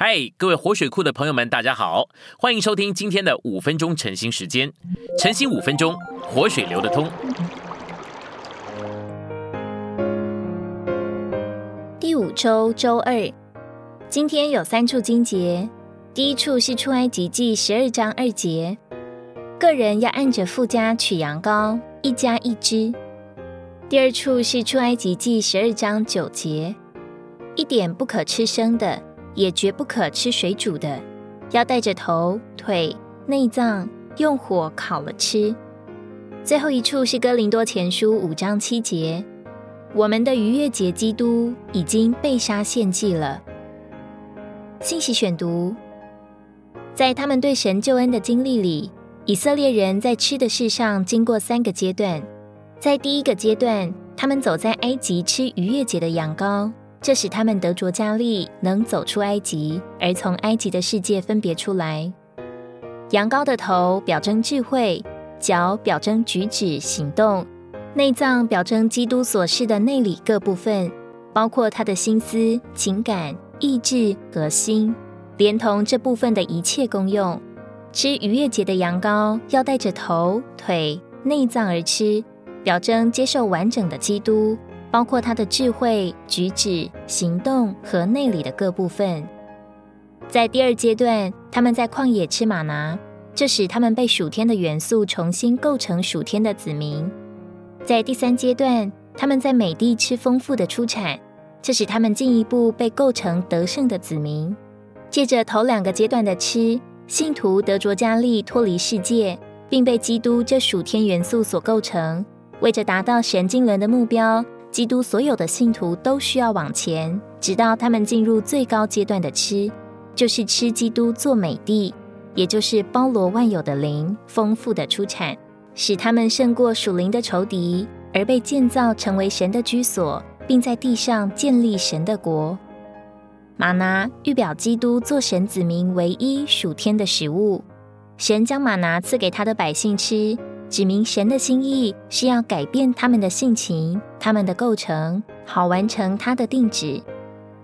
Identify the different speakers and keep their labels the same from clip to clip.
Speaker 1: 嗨，各位活水库的朋友们，大家好，欢迎收听今天的五分钟晨兴时间。晨兴五分钟，活水流得通。
Speaker 2: 第五周周二，今天有三处经节。第一处是出埃及记十二章二节，个人要按着附加取羊羔，一家一只。第二处是出埃及记十二章九节，一点不可吃生的。也绝不可吃水煮的，要带着头、腿、内脏，用火烤了吃。最后一处是哥林多前书五章七节，我们的逾越节基督已经被杀献祭了。信息选读，在他们对神救恩的经历里，以色列人在吃的事上经过三个阶段。在第一个阶段，他们走在埃及吃逾越节的羊羔。这使他们得着加力，能走出埃及，而从埃及的世界分别出来。羊羔的头表征智慧，脚表征举止行动，内脏表征基督所示的内里各部分，包括他的心思、情感、意志和心，连同这部分的一切功用。吃逾越节的羊羔要带着头、腿、内脏而吃，表征接受完整的基督。包括他的智慧、举止、行动和内里的各部分。在第二阶段，他们在旷野吃玛拿，这使他们被属天的元素重新构成属天的子民。在第三阶段，他们在美地吃丰富的出产，这使他们进一步被构成得胜的子民。借着头两个阶段的吃，信徒得着加力，脱离世界，并被基督这属天元素所构成，为着达到神经轮的目标。基督所有的信徒都需要往前，直到他们进入最高阶段的吃，就是吃基督做美地，也就是包罗万有的灵，丰富的出产，使他们胜过属灵的仇敌，而被建造成为神的居所，并在地上建立神的国。玛拿预表基督做神子民唯一属天的食物，神将玛拿赐给他的百姓吃。指明神的心意是要改变他们的性情、他们的构成，好完成他的定旨。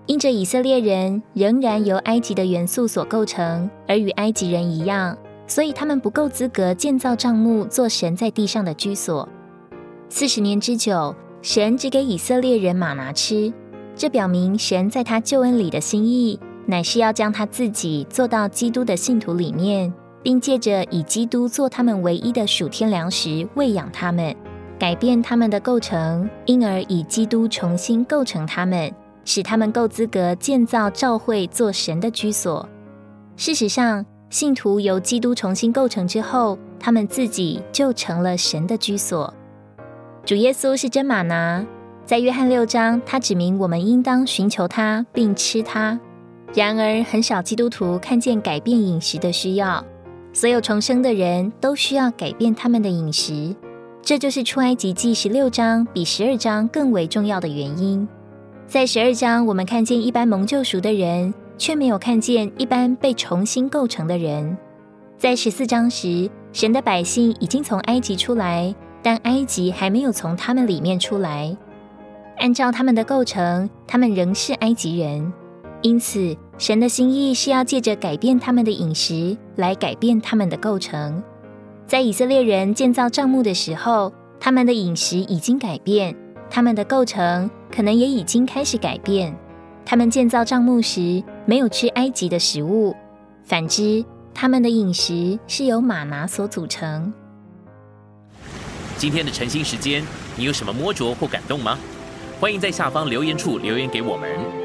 Speaker 2: 因着以色列人仍然由埃及的元素所构成，而与埃及人一样，所以他们不够资格建造帐幕做神在地上的居所。四十年之久，神只给以色列人马拿吃，这表明神在他救恩里的心意，乃是要将他自己做到基督的信徒里面。并借着以基督做他们唯一的属天粮食喂养他们，改变他们的构成，因而以基督重新构成他们，使他们够资格建造教会做神的居所。事实上，信徒由基督重新构成之后，他们自己就成了神的居所。主耶稣是真玛拿，在约翰六章，他指明我们应当寻求他并吃他。然而，很少基督徒看见改变饮食的需要。所有重生的人都需要改变他们的饮食，这就是出埃及记十六章比十二章更为重要的原因。在十二章，我们看见一般蒙救赎的人，却没有看见一般被重新构成的人。在十四章时，神的百姓已经从埃及出来，但埃及还没有从他们里面出来。按照他们的构成，他们仍是埃及人。因此，神的心意是要借着改变他们的饮食，来改变他们的构成。在以色列人建造帐幕的时候，他们的饮食已经改变，他们的构成可能也已经开始改变。他们建造帐幕时没有吃埃及的食物，反之，他们的饮食是由玛拿所组成。
Speaker 1: 今天的晨兴时间，你有什么摸着或感动吗？欢迎在下方留言处留言给我们。